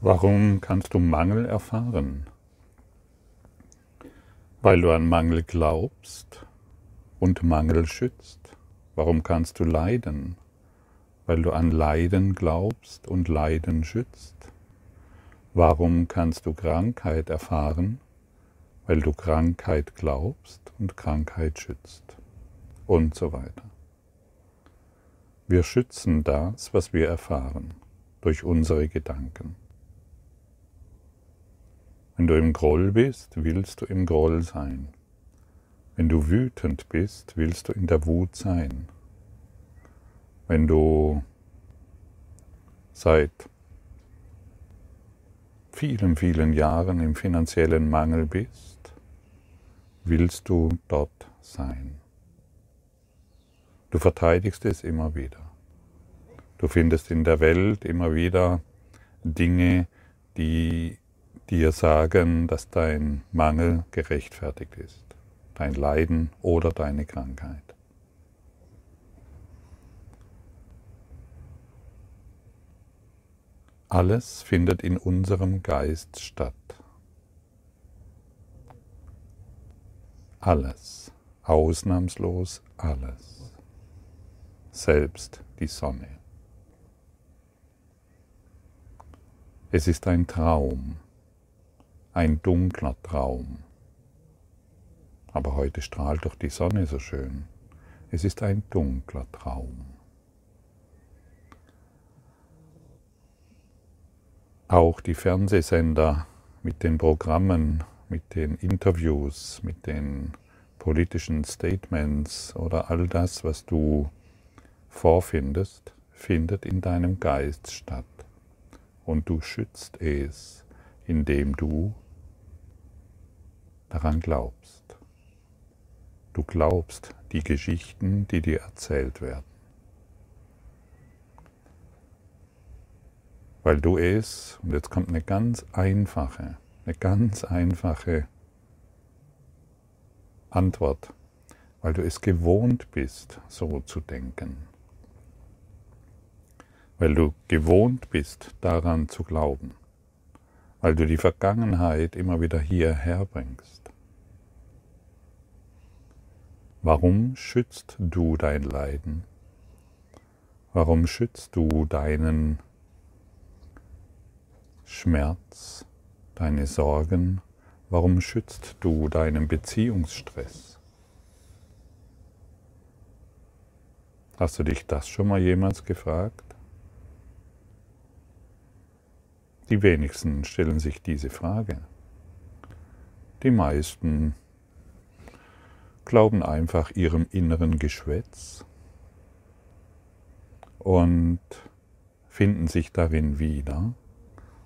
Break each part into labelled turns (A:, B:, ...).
A: Warum kannst du Mangel erfahren? Weil du an Mangel glaubst und Mangel schützt. Warum kannst du leiden? Weil du an Leiden glaubst und Leiden schützt. Warum kannst du Krankheit erfahren? Weil du Krankheit glaubst und Krankheit schützt. Und so weiter. Wir schützen das, was wir erfahren, durch unsere Gedanken. Wenn du im Groll bist, willst du im Groll sein. Wenn du wütend bist, willst du in der Wut sein. Wenn du seit vielen, vielen Jahren im finanziellen Mangel bist, willst du dort sein. Du verteidigst es immer wieder. Du findest in der Welt immer wieder Dinge, die dir sagen, dass dein Mangel gerechtfertigt ist, dein Leiden oder deine Krankheit. Alles findet in unserem Geist statt. Alles, ausnahmslos alles, selbst die Sonne. Es ist ein Traum, ein dunkler Traum. Aber heute strahlt doch die Sonne so schön. Es ist ein dunkler Traum. Auch die Fernsehsender mit den Programmen, mit den Interviews, mit den politischen Statements oder all das, was du vorfindest, findet in deinem Geist statt. Und du schützt es, indem du daran glaubst. Du glaubst die Geschichten, die dir erzählt werden. Weil du es, und jetzt kommt eine ganz einfache, eine ganz einfache Antwort, weil du es gewohnt bist, so zu denken. Weil du gewohnt bist, daran zu glauben. Weil du die Vergangenheit immer wieder hierher bringst. Warum schützt du dein Leiden? Warum schützt du deinen Schmerz, deine Sorgen? Warum schützt du deinen Beziehungsstress? Hast du dich das schon mal jemals gefragt? Die wenigsten stellen sich diese Frage. Die meisten glauben einfach ihrem inneren Geschwätz und finden sich darin wieder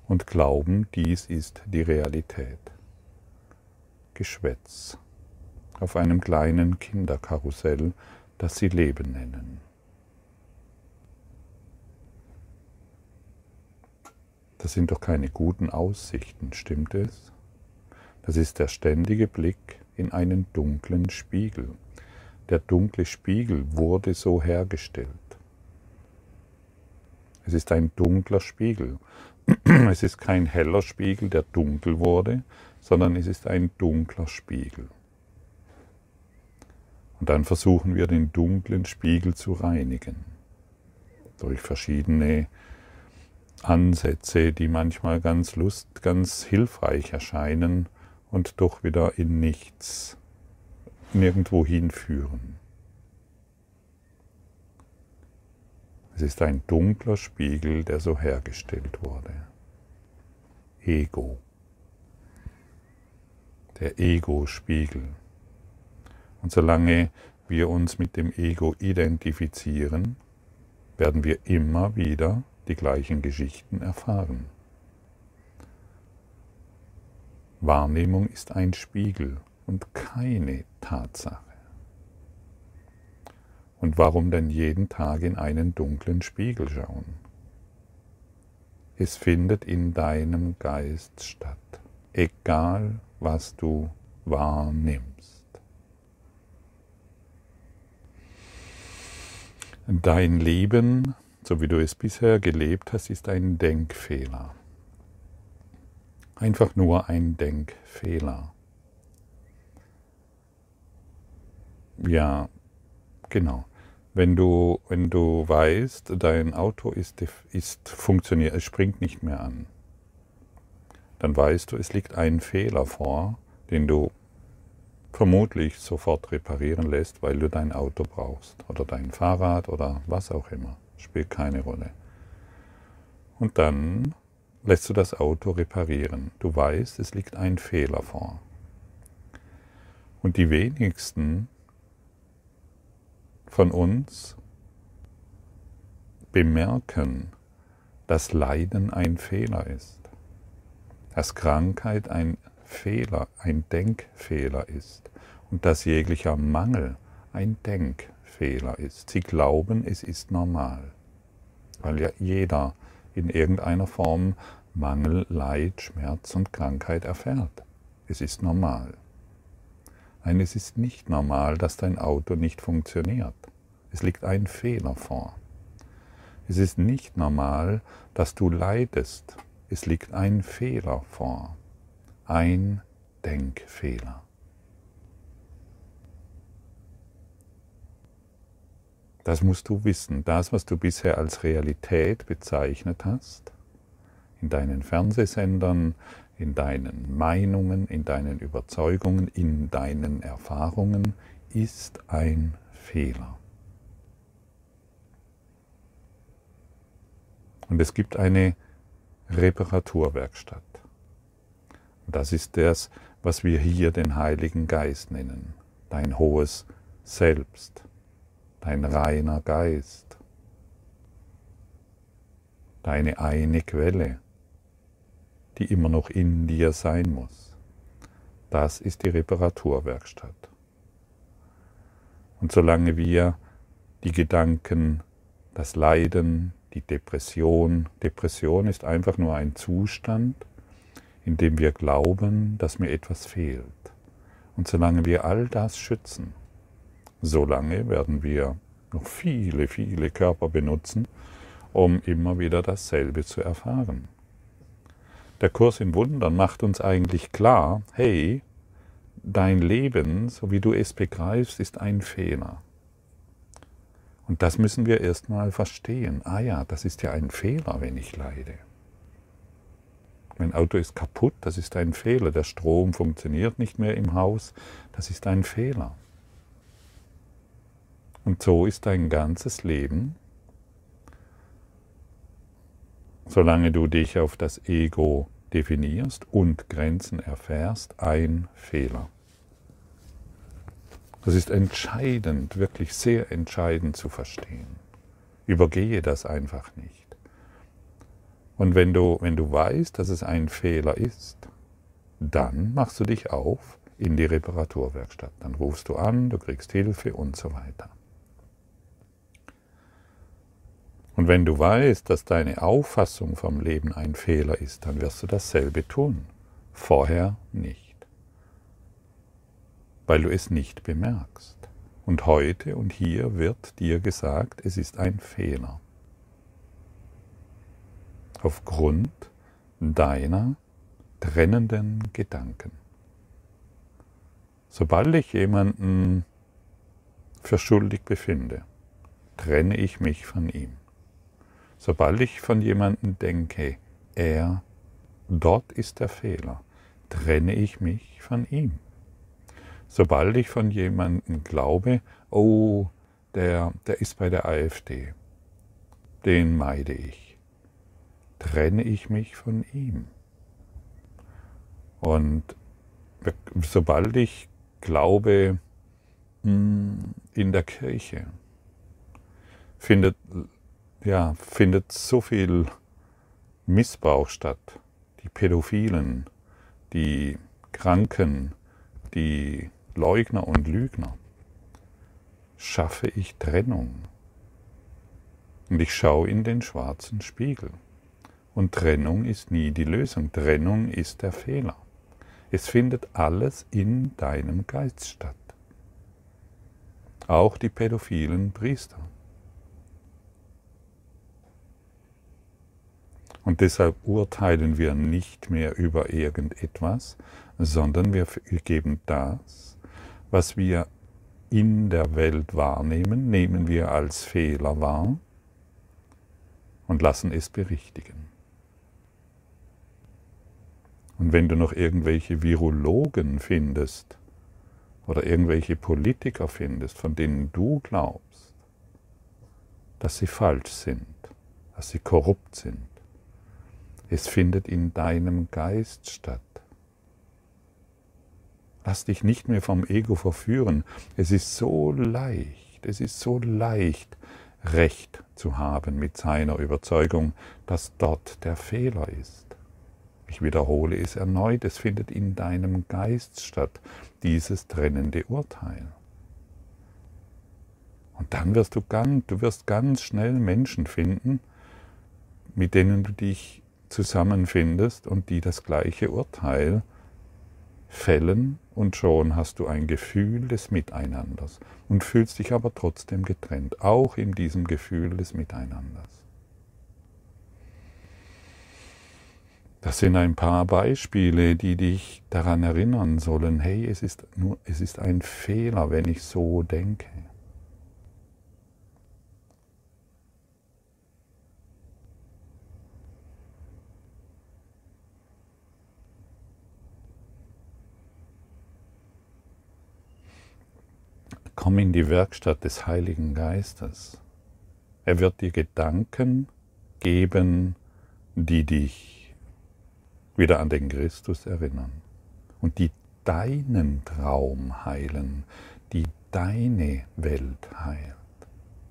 A: und glauben, dies ist die Realität. Geschwätz auf einem kleinen Kinderkarussell, das sie Leben nennen. Das sind doch keine guten Aussichten, stimmt es? Das ist der ständige Blick in einen dunklen Spiegel. Der dunkle Spiegel wurde so hergestellt. Es ist ein dunkler Spiegel. Es ist kein heller Spiegel, der dunkel wurde, sondern es ist ein dunkler Spiegel. Und dann versuchen wir den dunklen Spiegel zu reinigen. Durch verschiedene Ansätze, die manchmal ganz lust, ganz hilfreich erscheinen, und doch wieder in nichts, nirgendwo hinführen. Es ist ein dunkler Spiegel, der so hergestellt wurde. Ego. Der Ego-Spiegel. Und solange wir uns mit dem Ego identifizieren, werden wir immer wieder die gleichen Geschichten erfahren. Wahrnehmung ist ein Spiegel und keine Tatsache. Und warum denn jeden Tag in einen dunklen Spiegel schauen? Es findet in deinem Geist statt, egal was du wahrnimmst. Dein Leben, so wie du es bisher gelebt hast, ist ein Denkfehler. Einfach nur ein Denkfehler. Ja, genau. Wenn du, wenn du weißt, dein Auto ist, ist funktioniert, es springt nicht mehr an, dann weißt du, es liegt ein Fehler vor, den du vermutlich sofort reparieren lässt, weil du dein Auto brauchst oder dein Fahrrad oder was auch immer. Spielt keine Rolle. Und dann lässt du das Auto reparieren. Du weißt, es liegt ein Fehler vor. Und die wenigsten von uns bemerken, dass Leiden ein Fehler ist, dass Krankheit ein Fehler, ein Denkfehler ist und dass jeglicher Mangel ein Denkfehler ist. Sie glauben, es ist normal, weil ja jeder in irgendeiner Form Mangel, Leid, Schmerz und Krankheit erfährt. Es ist normal. Nein, es ist nicht normal, dass dein Auto nicht funktioniert. Es liegt ein Fehler vor. Es ist nicht normal, dass du leidest. Es liegt ein Fehler vor. Ein Denkfehler. Das musst du wissen. Das, was du bisher als Realität bezeichnet hast, in deinen Fernsehsendern, in deinen Meinungen, in deinen Überzeugungen, in deinen Erfahrungen, ist ein Fehler. Und es gibt eine Reparaturwerkstatt. Das ist das, was wir hier den Heiligen Geist nennen, dein hohes Selbst, dein reiner Geist, deine eine Quelle, die immer noch in dir sein muss. Das ist die Reparaturwerkstatt. Und solange wir die Gedanken, das Leiden, die Depression, Depression ist einfach nur ein Zustand, in dem wir glauben, dass mir etwas fehlt. Und solange wir all das schützen, solange werden wir noch viele, viele Körper benutzen, um immer wieder dasselbe zu erfahren. Der Kurs in Wundern macht uns eigentlich klar, hey, dein Leben, so wie du es begreifst, ist ein Fehler. Und das müssen wir erstmal verstehen. Ah ja, das ist ja ein Fehler, wenn ich leide. Mein Auto ist kaputt, das ist ein Fehler. Der Strom funktioniert nicht mehr im Haus, das ist ein Fehler. Und so ist dein ganzes Leben solange du dich auf das Ego definierst und Grenzen erfährst, ein Fehler. Das ist entscheidend, wirklich sehr entscheidend zu verstehen. Übergehe das einfach nicht. Und wenn du, wenn du weißt, dass es ein Fehler ist, dann machst du dich auf in die Reparaturwerkstatt. Dann rufst du an, du kriegst Hilfe und so weiter. Und wenn du weißt, dass deine Auffassung vom Leben ein Fehler ist, dann wirst du dasselbe tun. Vorher nicht. Weil du es nicht bemerkst. Und heute und hier wird dir gesagt, es ist ein Fehler. Aufgrund deiner trennenden Gedanken. Sobald ich jemanden für schuldig befinde, trenne ich mich von ihm. Sobald ich von jemandem denke, er, dort ist der Fehler, trenne ich mich von ihm. Sobald ich von jemandem glaube, oh, der, der ist bei der AfD, den meide ich, trenne ich mich von ihm. Und sobald ich glaube, hm, in der Kirche findet ja, findet so viel Missbrauch statt. Die Pädophilen, die Kranken, die Leugner und Lügner. Schaffe ich Trennung. Und ich schaue in den schwarzen Spiegel. Und Trennung ist nie die Lösung. Trennung ist der Fehler. Es findet alles in deinem Geist statt. Auch die pädophilen Priester. Und deshalb urteilen wir nicht mehr über irgendetwas, sondern wir geben das, was wir in der Welt wahrnehmen, nehmen wir als Fehler wahr und lassen es berichtigen. Und wenn du noch irgendwelche Virologen findest oder irgendwelche Politiker findest, von denen du glaubst, dass sie falsch sind, dass sie korrupt sind, es findet in deinem Geist statt. Lass dich nicht mehr vom Ego verführen. Es ist so leicht, es ist so leicht, Recht zu haben mit seiner Überzeugung, dass dort der Fehler ist. Ich wiederhole es erneut, es findet in deinem Geist statt, dieses trennende Urteil. Und dann wirst du ganz, du wirst ganz schnell Menschen finden, mit denen du dich zusammenfindest und die das gleiche Urteil fällen und schon hast du ein Gefühl des Miteinanders und fühlst dich aber trotzdem getrennt, auch in diesem Gefühl des Miteinanders. Das sind ein paar Beispiele, die dich daran erinnern sollen, hey, es ist, nur, es ist ein Fehler, wenn ich so denke. Komm in die Werkstatt des Heiligen Geistes. Er wird dir Gedanken geben, die dich wieder an den Christus erinnern und die deinen Traum heilen, die deine Welt heilt.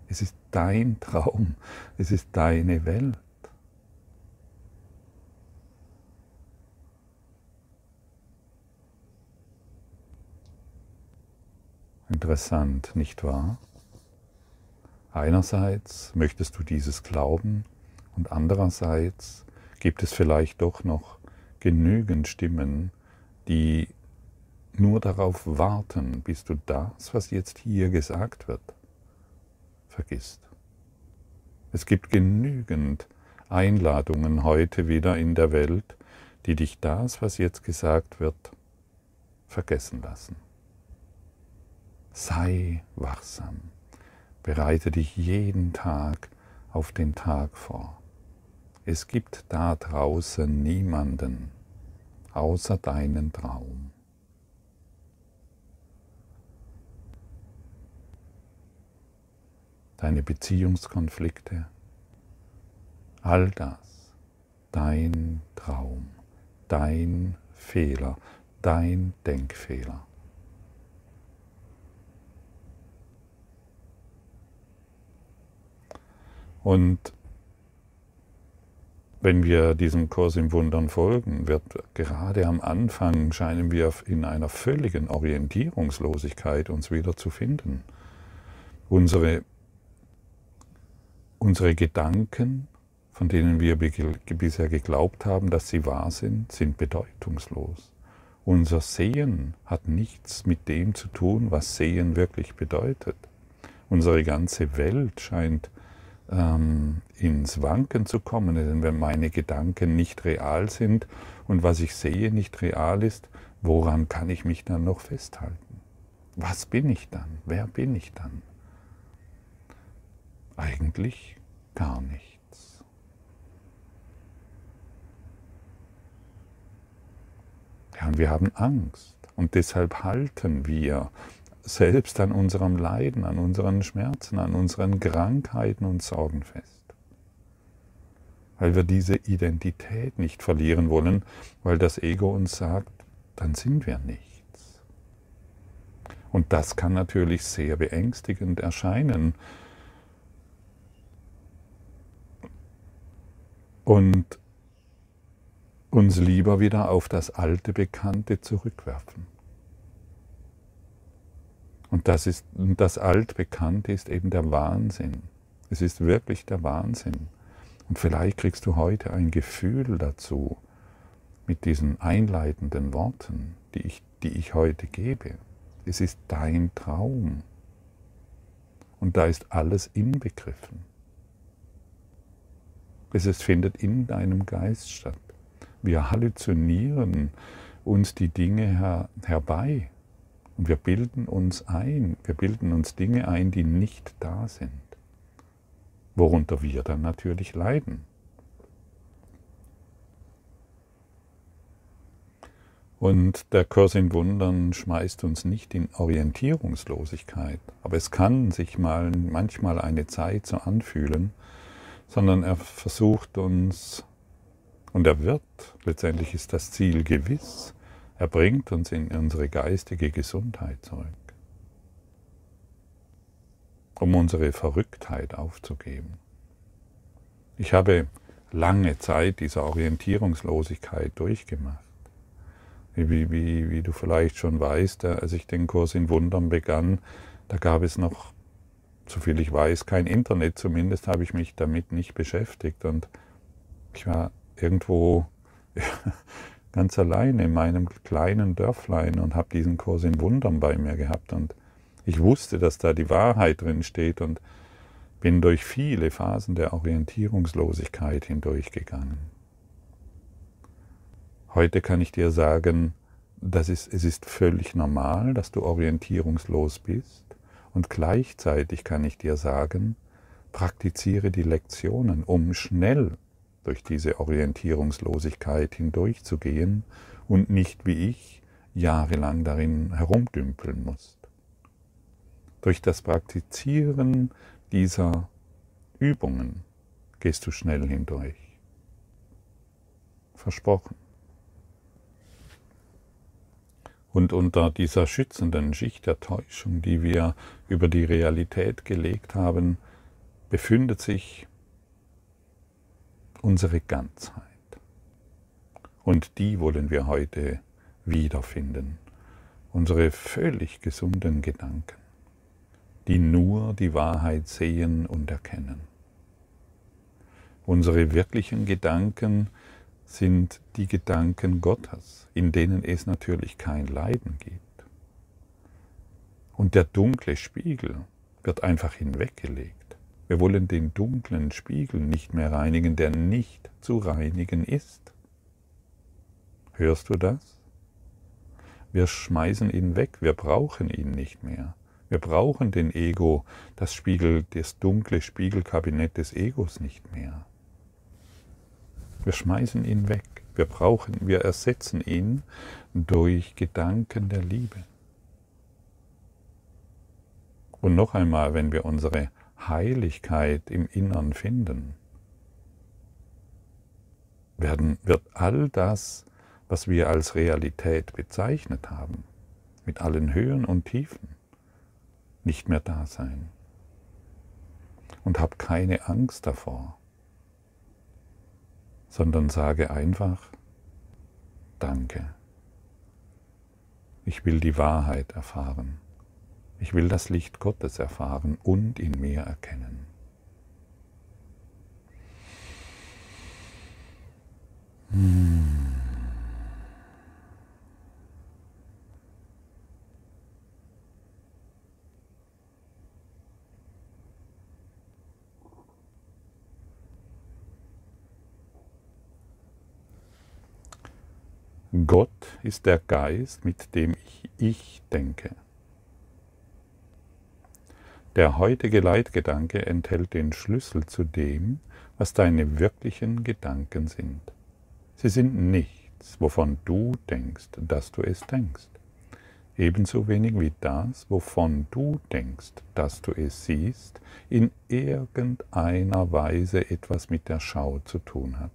A: Es ist dein Traum, es ist deine Welt. Interessant, nicht wahr? Einerseits möchtest du dieses glauben und andererseits gibt es vielleicht doch noch genügend Stimmen, die nur darauf warten, bis du das, was jetzt hier gesagt wird, vergisst. Es gibt genügend Einladungen heute wieder in der Welt, die dich das, was jetzt gesagt wird, vergessen lassen. Sei wachsam. Bereite dich jeden Tag auf den Tag vor. Es gibt da draußen niemanden außer deinen Traum. Deine Beziehungskonflikte, all das, dein Traum, dein Fehler, dein Denkfehler. Und wenn wir diesem Kurs im Wundern folgen, wird gerade am Anfang scheinen wir in einer völligen Orientierungslosigkeit uns wieder zu finden. Unsere, unsere Gedanken, von denen wir bisher geglaubt haben, dass sie wahr sind, sind bedeutungslos. Unser Sehen hat nichts mit dem zu tun, was Sehen wirklich bedeutet. Unsere ganze Welt scheint ähm, ins Wanken zu kommen. Denn wenn meine Gedanken nicht real sind und was ich sehe nicht real ist, woran kann ich mich dann noch festhalten? Was bin ich dann? Wer bin ich dann? Eigentlich gar nichts. Ja, und wir haben Angst und deshalb halten wir selbst an unserem Leiden, an unseren Schmerzen, an unseren Krankheiten und Sorgen fest. Weil wir diese Identität nicht verlieren wollen, weil das Ego uns sagt, dann sind wir nichts. Und das kann natürlich sehr beängstigend erscheinen. Und uns lieber wieder auf das alte Bekannte zurückwerfen. Und das, ist, das Altbekannte ist eben der Wahnsinn. Es ist wirklich der Wahnsinn. Und vielleicht kriegst du heute ein Gefühl dazu mit diesen einleitenden Worten, die ich, die ich heute gebe. Es ist dein Traum. Und da ist alles inbegriffen. Es findet in deinem Geist statt. Wir halluzinieren uns die Dinge her herbei und wir bilden uns ein, wir bilden uns Dinge ein, die nicht da sind, worunter wir dann natürlich leiden. Und der Kurs in Wundern schmeißt uns nicht in Orientierungslosigkeit, aber es kann sich mal manchmal eine Zeit so anfühlen, sondern er versucht uns, und er wird, letztendlich ist das Ziel gewiss, er bringt uns in unsere geistige Gesundheit zurück, um unsere Verrücktheit aufzugeben. Ich habe lange Zeit dieser Orientierungslosigkeit durchgemacht. Wie, wie, wie du vielleicht schon weißt, als ich den Kurs in Wundern begann, da gab es noch, soviel ich weiß, kein Internet, zumindest habe ich mich damit nicht beschäftigt und ich war irgendwo ganz alleine in meinem kleinen Dörflein und habe diesen Kurs in Wundern bei mir gehabt und ich wusste, dass da die Wahrheit drin steht und bin durch viele Phasen der Orientierungslosigkeit hindurchgegangen. Heute kann ich dir sagen, das ist, es ist völlig normal, dass du orientierungslos bist und gleichzeitig kann ich dir sagen, praktiziere die Lektionen, um schnell durch diese Orientierungslosigkeit hindurchzugehen und nicht wie ich jahrelang darin herumdümpeln musst. Durch das Praktizieren dieser Übungen gehst du schnell hindurch. Versprochen. Und unter dieser schützenden Schicht der Täuschung, die wir über die Realität gelegt haben, befindet sich unsere Ganzheit. Und die wollen wir heute wiederfinden. Unsere völlig gesunden Gedanken, die nur die Wahrheit sehen und erkennen. Unsere wirklichen Gedanken sind die Gedanken Gottes, in denen es natürlich kein Leiden gibt. Und der dunkle Spiegel wird einfach hinweggelegt. Wir wollen den dunklen Spiegel nicht mehr reinigen, der nicht zu reinigen ist. Hörst du das? Wir schmeißen ihn weg, wir brauchen ihn nicht mehr. Wir brauchen den Ego, das Spiegel, das dunkle Spiegelkabinett des Egos nicht mehr. Wir schmeißen ihn weg. Wir brauchen, wir ersetzen ihn durch Gedanken der Liebe. Und noch einmal, wenn wir unsere Heiligkeit im Innern finden, werden, wird all das, was wir als Realität bezeichnet haben, mit allen Höhen und Tiefen, nicht mehr da sein. Und hab keine Angst davor sondern sage einfach Danke. Ich will die Wahrheit erfahren. Ich will das Licht Gottes erfahren und in mir erkennen. Hmm. Gott ist der Geist, mit dem ich, ich denke. Der heutige Leitgedanke enthält den Schlüssel zu dem, was deine wirklichen Gedanken sind. Sie sind nichts, wovon du denkst, dass du es denkst. Ebenso wenig wie das, wovon du denkst, dass du es siehst, in irgendeiner Weise etwas mit der Schau zu tun hat.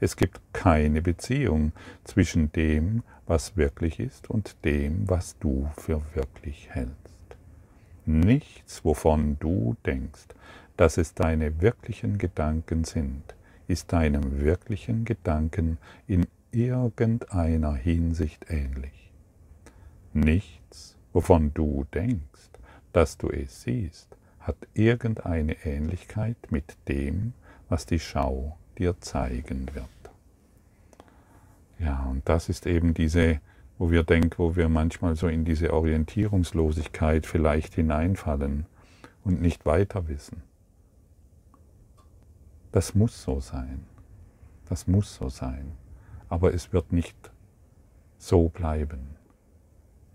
A: Es gibt keine Beziehung zwischen dem, was wirklich ist, und dem, was du für wirklich hältst. Nichts, wovon du denkst, dass es deine wirklichen Gedanken sind, ist deinem wirklichen Gedanken in irgendeiner Hinsicht ähnlich. Nichts, wovon du denkst, dass du es siehst, hat irgendeine Ähnlichkeit mit dem, was die Schau dir zeigen wird. Ja, und das ist eben diese, wo wir denken, wo wir manchmal so in diese Orientierungslosigkeit vielleicht hineinfallen und nicht weiter wissen. Das muss so sein. Das muss so sein. Aber es wird nicht so bleiben.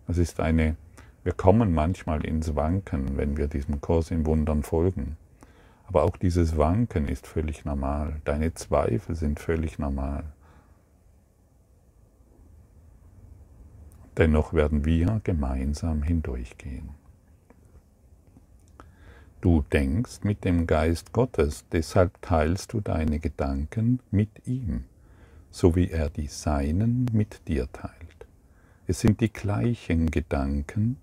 A: Es ist eine, wir kommen manchmal ins Wanken, wenn wir diesem Kurs in Wundern folgen. Aber auch dieses Wanken ist völlig normal. Deine Zweifel sind völlig normal. Dennoch werden wir gemeinsam hindurchgehen. Du denkst mit dem Geist Gottes, deshalb teilst du deine Gedanken mit ihm, so wie er die seinen mit dir teilt. Es sind die gleichen Gedanken,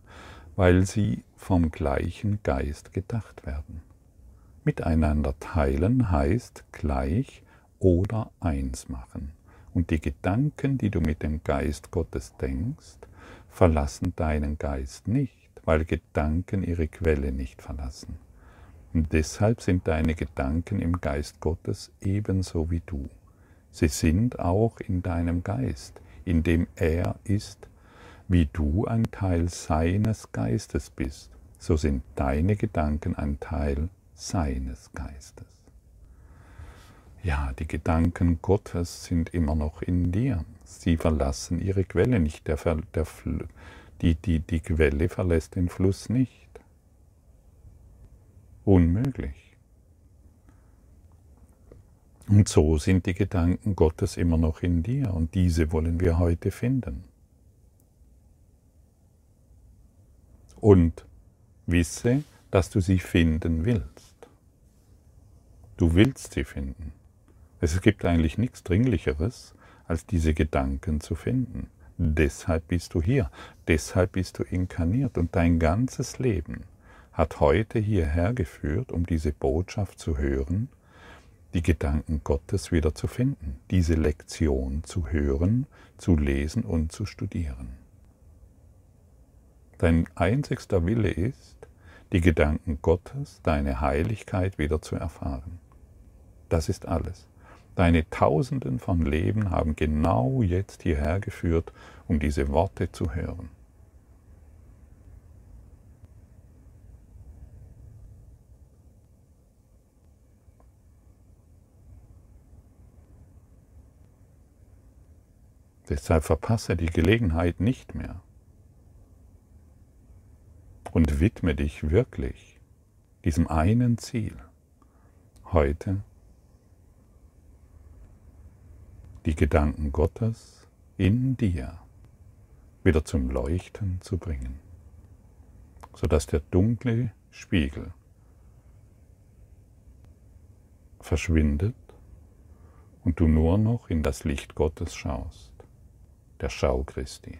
A: weil sie vom gleichen Geist gedacht werden. Miteinander teilen heißt gleich oder eins machen. Und die Gedanken, die du mit dem Geist Gottes denkst, verlassen deinen Geist nicht, weil Gedanken ihre Quelle nicht verlassen. Und deshalb sind deine Gedanken im Geist Gottes ebenso wie du. Sie sind auch in deinem Geist, in dem er ist, wie du ein Teil seines Geistes bist, so sind deine Gedanken ein Teil seines Geistes. Ja, die Gedanken Gottes sind immer noch in dir. Sie verlassen ihre Quelle nicht. Der, der, die, die, die Quelle verlässt den Fluss nicht. Unmöglich. Und so sind die Gedanken Gottes immer noch in dir und diese wollen wir heute finden. Und wisse, dass du sie finden willst. Du willst sie finden. Es gibt eigentlich nichts Dringlicheres, als diese Gedanken zu finden. Deshalb bist du hier, deshalb bist du inkarniert und dein ganzes Leben hat heute hierher geführt, um diese Botschaft zu hören, die Gedanken Gottes wieder zu finden, diese Lektion zu hören, zu lesen und zu studieren. Dein einzigster Wille ist, die Gedanken Gottes, deine Heiligkeit wieder zu erfahren. Das ist alles. Deine Tausenden von Leben haben genau jetzt hierher geführt, um diese Worte zu hören. Deshalb verpasse die Gelegenheit nicht mehr und widme dich wirklich diesem einen Ziel, heute die Gedanken Gottes in dir wieder zum Leuchten zu bringen, sodass der dunkle Spiegel verschwindet und du nur noch in das Licht Gottes schaust, der Schau Christi.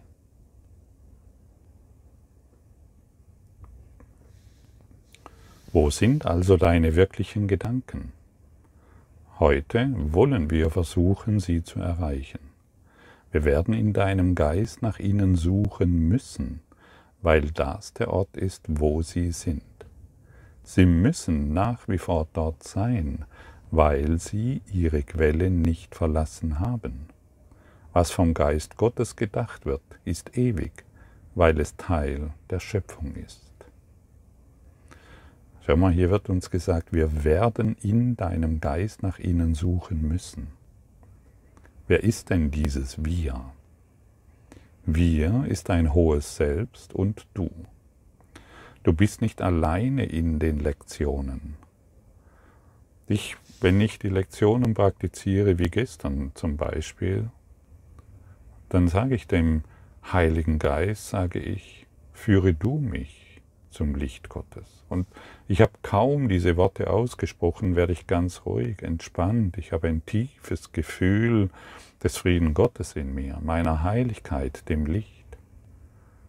A: Wo sind also deine wirklichen Gedanken? Heute wollen wir versuchen, sie zu erreichen. Wir werden in deinem Geist nach ihnen suchen müssen, weil das der Ort ist, wo sie sind. Sie müssen nach wie vor dort sein, weil sie ihre Quelle nicht verlassen haben. Was vom Geist Gottes gedacht wird, ist ewig, weil es Teil der Schöpfung ist. Schau mal, hier wird uns gesagt, wir werden in deinem Geist nach ihnen suchen müssen. Wer ist denn dieses Wir? Wir ist ein hohes Selbst und du. Du bist nicht alleine in den Lektionen. Ich, wenn ich die Lektionen praktiziere, wie gestern zum Beispiel, dann sage ich dem Heiligen Geist, sage ich, führe du mich zum Licht Gottes. Und ich habe kaum diese Worte ausgesprochen, werde ich ganz ruhig, entspannt. Ich habe ein tiefes Gefühl des Frieden Gottes in mir, meiner Heiligkeit, dem Licht.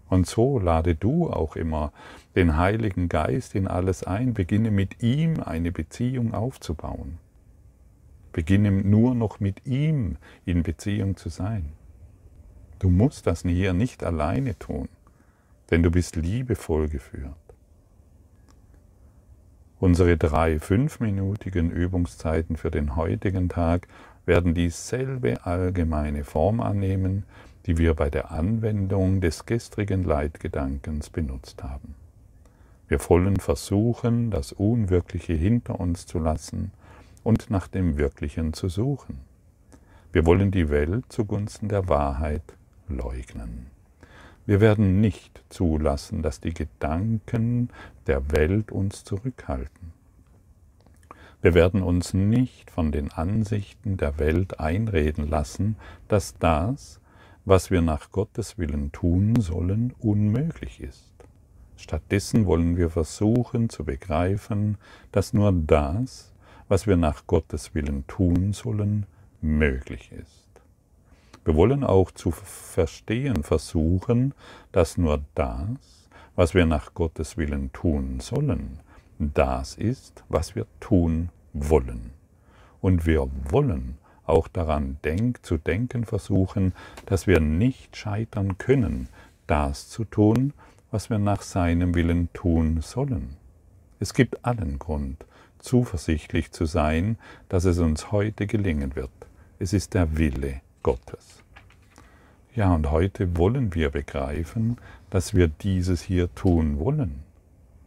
A: Und so lade du auch immer den Heiligen Geist in alles ein, beginne mit ihm eine Beziehung aufzubauen. Beginne nur noch mit ihm in Beziehung zu sein. Du musst das hier nicht alleine tun denn du bist liebevoll geführt. Unsere drei fünfminütigen Übungszeiten für den heutigen Tag werden dieselbe allgemeine Form annehmen, die wir bei der Anwendung des gestrigen Leitgedankens benutzt haben. Wir wollen versuchen, das Unwirkliche hinter uns zu lassen und nach dem Wirklichen zu suchen. Wir wollen die Welt zugunsten der Wahrheit leugnen. Wir werden nicht zulassen, dass die Gedanken der Welt uns zurückhalten. Wir werden uns nicht von den Ansichten der Welt einreden lassen, dass das, was wir nach Gottes Willen tun sollen, unmöglich ist. Stattdessen wollen wir versuchen zu begreifen, dass nur das, was wir nach Gottes Willen tun sollen, möglich ist. Wir wollen auch zu verstehen versuchen, dass nur das, was wir nach Gottes Willen tun sollen, das ist, was wir tun wollen. Und wir wollen auch daran denk, zu denken versuchen, dass wir nicht scheitern können, das zu tun, was wir nach seinem Willen tun sollen. Es gibt allen Grund, zuversichtlich zu sein, dass es uns heute gelingen wird. Es ist der Wille Gottes. Ja, und heute wollen wir begreifen, dass wir dieses hier tun wollen.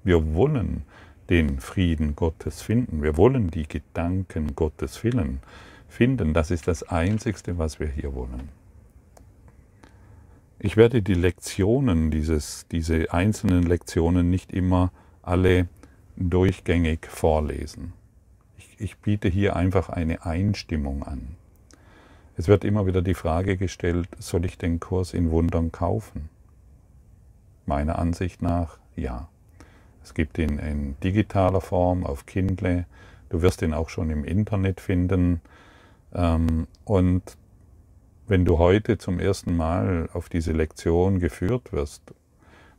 A: Wir wollen den Frieden Gottes finden. Wir wollen die Gedanken Gottes finden. Das ist das Einzigste, was wir hier wollen. Ich werde die Lektionen, dieses, diese einzelnen Lektionen nicht immer alle durchgängig vorlesen. Ich, ich biete hier einfach eine Einstimmung an. Es wird immer wieder die Frage gestellt, soll ich den Kurs in Wundern kaufen? Meiner Ansicht nach ja. Es gibt ihn in digitaler Form auf Kindle. Du wirst ihn auch schon im Internet finden. Ähm, und wenn du heute zum ersten Mal auf diese Lektion geführt wirst,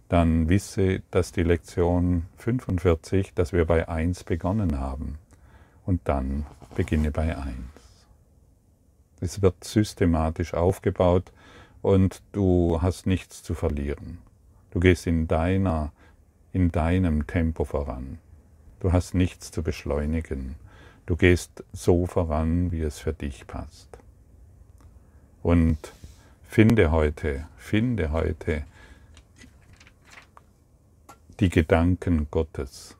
A: dann wisse, dass die Lektion 45, dass wir bei 1 begonnen haben. Und dann beginne bei 1. Es wird systematisch aufgebaut und du hast nichts zu verlieren. Du gehst in deiner, in deinem Tempo voran. Du hast nichts zu beschleunigen. Du gehst so voran, wie es für dich passt. Und finde heute, finde heute die Gedanken Gottes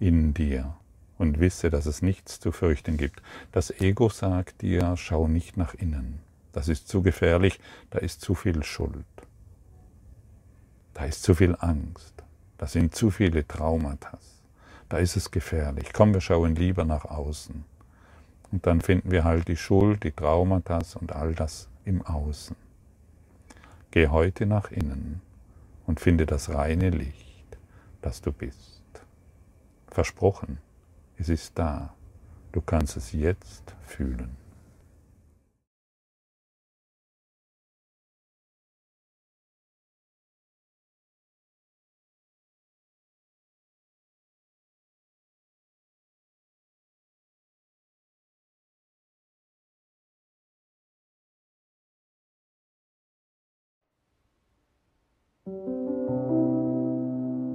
A: in dir und wisse, dass es nichts zu fürchten gibt. Das Ego sagt dir, schau nicht nach innen. Das ist zu gefährlich, da ist zu viel Schuld. Da ist zu viel Angst. Da sind zu viele Traumata. Da ist es gefährlich. Komm, wir schauen lieber nach außen. Und dann finden wir halt die Schuld, die Traumata und all das im Außen. Geh heute nach innen und finde das reine Licht, das du bist. Versprochen. Es ist da. Du kannst es jetzt fühlen.